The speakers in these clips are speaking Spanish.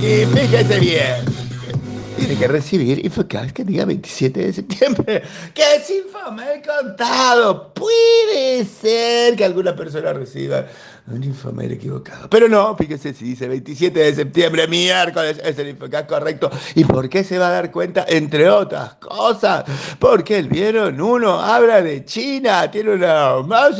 y fíjese bien. Tiene que recibir Infocast que diga 27 de septiembre. Que es infame contado. Puede ser que alguna persona reciba un infomail equivocado. Pero no, fíjese si dice 27 de septiembre, miércoles, es el Infocast correcto. ¿Y por qué se va a dar cuenta? Entre otras cosas, porque el vieron uno habla de China, tiene una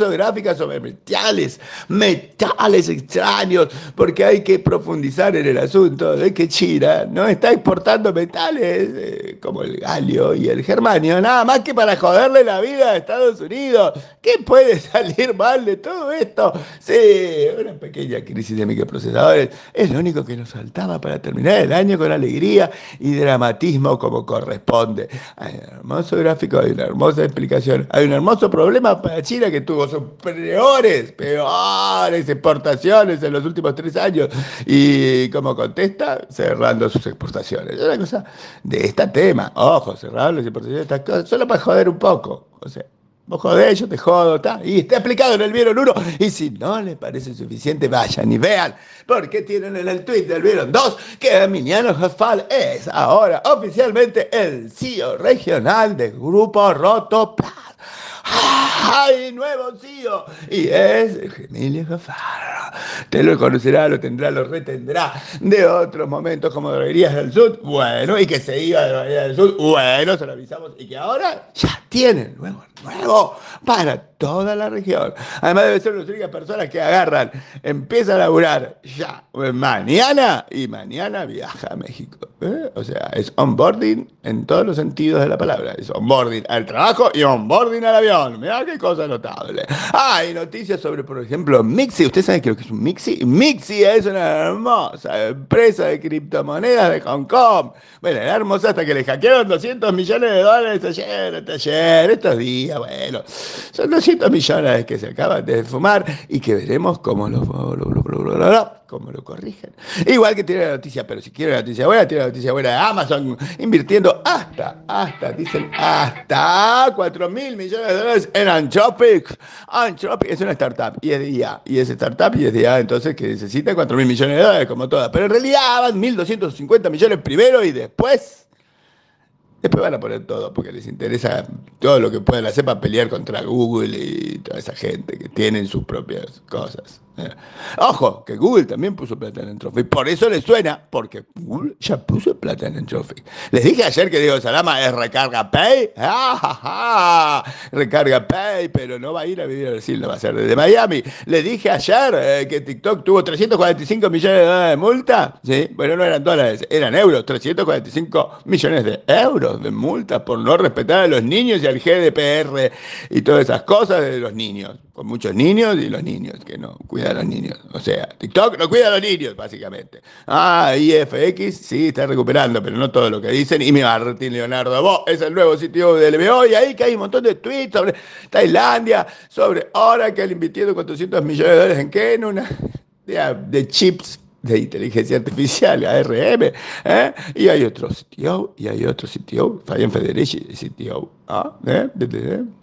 gráfica sobre metales, metales extraños, porque hay que profundizar en el asunto de que China no está exportando metales eh, como el galio y el germanio, nada más que para joderle la vida a Estados Unidos. ¿Qué puede salir mal de todo esto? Sí, una pequeña crisis de microprocesadores es lo único que nos faltaba para terminar el año con alegría y dramatismo como corresponde. Hay un hermoso gráfico, hay una hermosa explicación, hay un hermoso problema para China que tuvo sus peores, peores exportaciones en los últimos tres años y como contesta, cerrando sus exportaciones. Es una cosa de este tema, ojo, cerrar las exportaciones de estas cosas, solo para joder un poco. O sea, Vos jodés, yo te jodo, está. Y está explicado en el Vieron 1. Y si no les parece suficiente, vayan y vean. Porque tienen en el tweet del Vieron 2 que Emiliano Jafal es ahora oficialmente el CEO regional del Grupo Rotoplas. ¡Ay, nuevo CEO! Y es Emilio Jafar. Te lo conocerá, lo tendrá, lo retendrá de otros momentos como Droguerías del Sur. Bueno, y que se iba de Droguerías del Sur. Bueno, se lo avisamos. Y que ahora ya tienen nuevo nuevo para toda la región. Además debe ser las únicas personas que agarran, empieza a laburar ya mañana y mañana viaja a México. ¿eh? O sea, es onboarding en todos los sentidos de la palabra. Es onboarding al trabajo y onboarding al avión. Mirá qué cosa notable. Hay noticias sobre, por ejemplo, Mixi. ¿Usted sabe qué es un Mixi? Mixi es una hermosa empresa de criptomonedas de Hong Kong. Bueno, era hermosa hasta que le hackearon 200 millones de dólares ayer, ayer, estos días. Bueno, son 200 millones que se acaban de fumar y que veremos cómo lo, cómo lo corrigen. Igual que tiene la noticia, pero si quiere la noticia buena, tiene la noticia buena de Amazon invirtiendo hasta, hasta, dicen, hasta 4 mil millones de dólares en Anthropic. Anthropic es una startup y es de IA, y es startup y es de IA, entonces que necesita 4 mil millones de dólares como todas. Pero en realidad van 1.250 millones primero y después Después van a poner todo, porque les interesa todo lo que puedan hacer para pelear contra Google y toda esa gente que tienen sus propias cosas. Ojo, que Google también puso plata en Entropic. Por eso les suena, porque Google ya puso plata en Entropic. Les dije ayer que Diego Salama es recarga pay. Recarga pay, pero no va a ir a vivir a Brasil, va a ser desde Miami. Les dije ayer eh, que TikTok tuvo 345 millones de dólares de multa. ¿sí? Bueno, no eran dólares, eran euros. 345 millones de euros de multa por no respetar a los niños y al GDPR y todas esas cosas de los niños. Con muchos niños y los niños que no cuidan a los niños. O sea, TikTok no cuida a los niños, básicamente. Ah, IFX sí está recuperando, pero no todo lo que dicen. Y mi Martín Leonardo vos es el nuevo sitio del BO. Y ahí que hay un montón de tweets sobre Tailandia, sobre Oracle invirtiendo 400 millones de dólares en qué? En una de chips de inteligencia artificial, ARM, ¿eh? y hay otro CTO, y hay otro CTO, Fabián Federici, CTO, ¿ah? ¿Eh?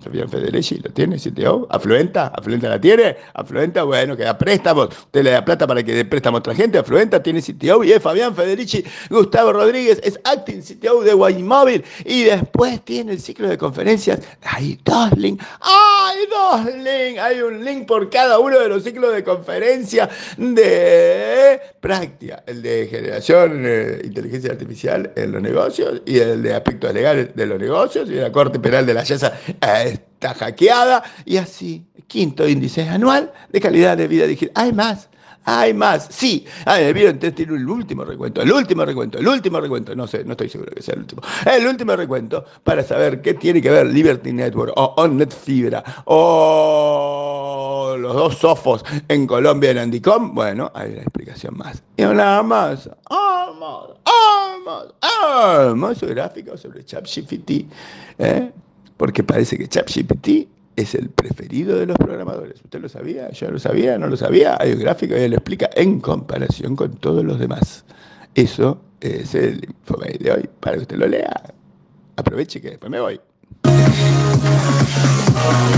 Fabián Federici, ¿lo tiene CTO? ¿Afluenta? ¿Afluenta la tiene? ¿Afluenta? Bueno, que da préstamos, usted le da plata para que dé préstamo a otra gente, Afluenta tiene CTO, y es Fabián Federici, Gustavo Rodríguez, es Acting CTO de Guaymóvil, y después tiene el ciclo de conferencias, hay dos links, hay dos links, hay un link por cada uno de los ciclos de conferencia de práctica, el de generación de inteligencia artificial en los negocios y el de aspectos legales de los negocios y la Corte Penal de la Yesa está hackeada y así, quinto índice anual de calidad de vida digital. Hay más, hay más, sí. Ah, el entonces tiene el último recuento, el último recuento, el último recuento. No sé, no estoy seguro que sea el último. El último recuento para saber qué tiene que ver Liberty Network o OnNet Fibra o dos sofos en Colombia en Andicom. Bueno, hay una explicación más. Y nada más. Vamos, vamos. Su gráfico sobre ChatGPT. ¿eh? Porque parece que ChatGPT es el preferido de los programadores. ¿Usted lo sabía? ¿Yo lo sabía? ¿No lo sabía? Hay un gráfico y él lo explica en comparación con todos los demás. Eso es el informe de hoy. Para que usted lo lea, aproveche que después me voy. Love.